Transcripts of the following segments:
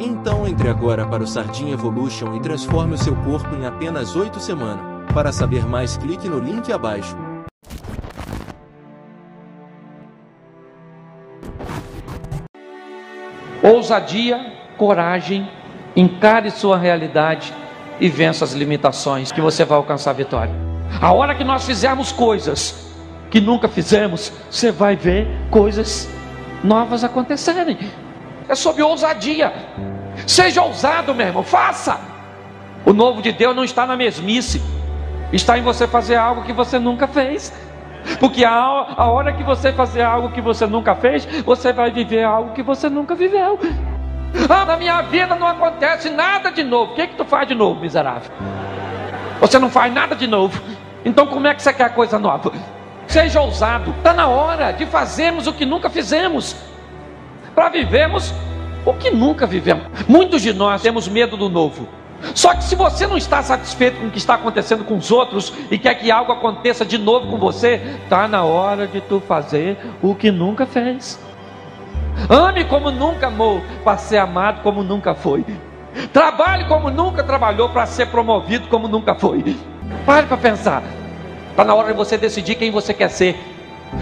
então entre agora para o Sardinha Evolution e transforme o seu corpo em apenas 8 semanas. Para saber mais, clique no link abaixo. Ousadia, coragem, encare sua realidade e vença as limitações que você vai alcançar a vitória. A hora que nós fizermos coisas que nunca fizemos, você vai ver coisas novas acontecerem. É sobre ousadia. Seja ousado, meu irmão, faça. O novo de Deus não está na mesmice, está em você fazer algo que você nunca fez. Porque a, a hora que você fazer algo que você nunca fez, você vai viver algo que você nunca viveu. Ah, na minha vida não acontece nada de novo. O que, que tu faz de novo, miserável? Você não faz nada de novo. Então como é que você quer coisa nova? Seja ousado. Está na hora de fazermos o que nunca fizemos. Para vivermos o que nunca vivemos. Muitos de nós temos medo do novo. Só que se você não está satisfeito com o que está acontecendo com os outros e quer que algo aconteça de novo com você, está na hora de tu fazer o que nunca fez. Ame como nunca amou, para ser amado como nunca foi. Trabalhe como nunca trabalhou, para ser promovido como nunca foi. Pare para pensar. Está na hora de você decidir quem você quer ser.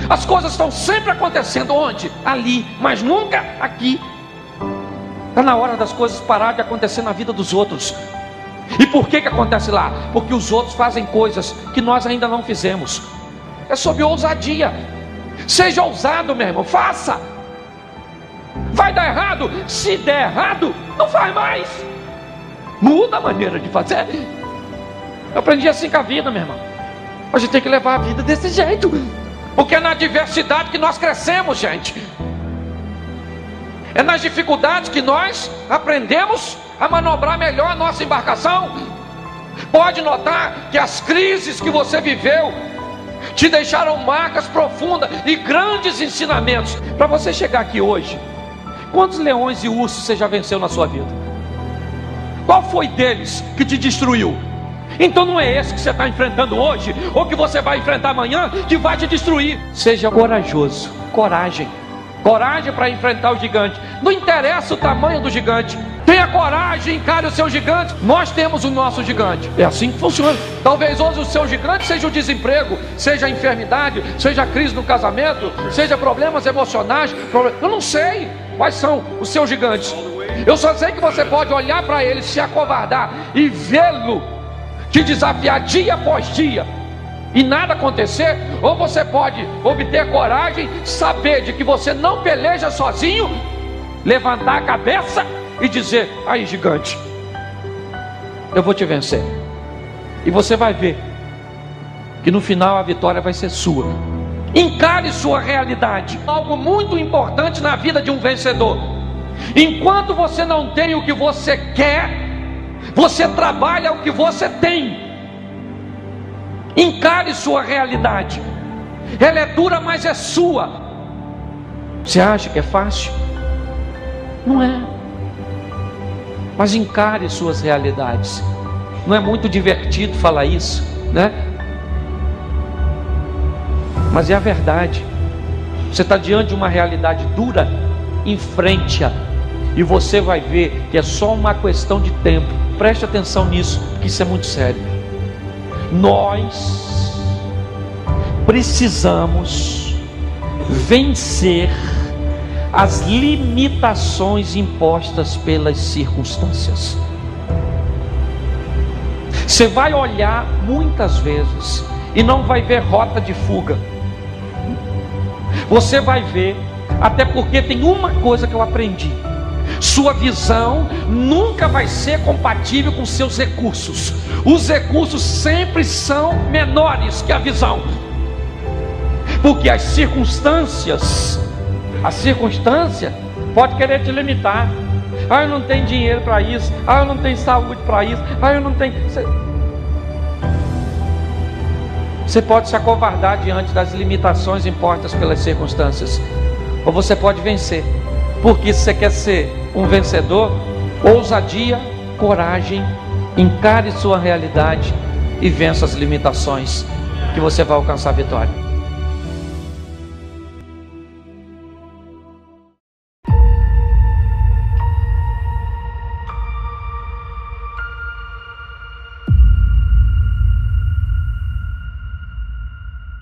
As coisas estão sempre acontecendo onde? Ali, mas nunca aqui. Está na hora das coisas parar de acontecer na vida dos outros. E por que, que acontece lá? Porque os outros fazem coisas que nós ainda não fizemos. É sobre ousadia. Seja ousado, meu irmão, faça. Vai dar errado? Se der errado, não faz mais. Muda a maneira de fazer. Eu aprendi assim com a vida, meu irmão. A gente tem que levar a vida desse jeito. Porque é na adversidade que nós crescemos, gente. É nas dificuldades que nós aprendemos a manobrar melhor a nossa embarcação. Pode notar que as crises que você viveu te deixaram marcas profundas e grandes ensinamentos. Para você chegar aqui hoje, quantos leões e ursos você já venceu na sua vida? Qual foi deles que te destruiu? Então não é esse que você está enfrentando hoje, ou que você vai enfrentar amanhã, que vai te destruir. Seja corajoso, coragem. Coragem para enfrentar o gigante. Não interessa o tamanho do gigante. Tenha coragem, encare o seu gigante. Nós temos o nosso gigante. É assim que funciona. Talvez hoje o seu gigante seja o desemprego, seja a enfermidade, seja a crise no casamento, seja problemas emocionais. Eu não sei quais são os seus gigantes. Eu só sei que você pode olhar para ele, se acovardar e vê-lo te desafiar dia após dia e nada acontecer, ou você pode obter coragem, saber de que você não peleja sozinho, levantar a cabeça e dizer: aí, gigante, eu vou te vencer. E você vai ver que no final a vitória vai ser sua. Encare sua realidade, algo muito importante na vida de um vencedor. Enquanto você não tem o que você quer, você trabalha o que você tem. Encare sua realidade. Ela é dura, mas é sua. Você acha que é fácil? Não é. Mas encare suas realidades. Não é muito divertido falar isso, né? Mas é a verdade. Você está diante de uma realidade dura, enfrente-a. E você vai ver que é só uma questão de tempo. Preste atenção nisso, que isso é muito sério nós precisamos vencer as limitações impostas pelas circunstâncias. Você vai olhar muitas vezes e não vai ver rota de fuga. Você vai ver, até porque tem uma coisa que eu aprendi: sua visão nunca vai ser compatível com seus recursos. Os recursos sempre são menores que a visão. Porque as circunstâncias, a circunstância pode querer te limitar. Ah, eu não tenho dinheiro para isso. Ah, eu não tenho saúde para isso. Ah, eu não tenho. Você... você pode se acovardar diante das limitações impostas pelas circunstâncias, ou você pode vencer, porque se você quer ser um vencedor, ousadia, coragem, encare sua realidade e vença as limitações, que você vai alcançar a vitória.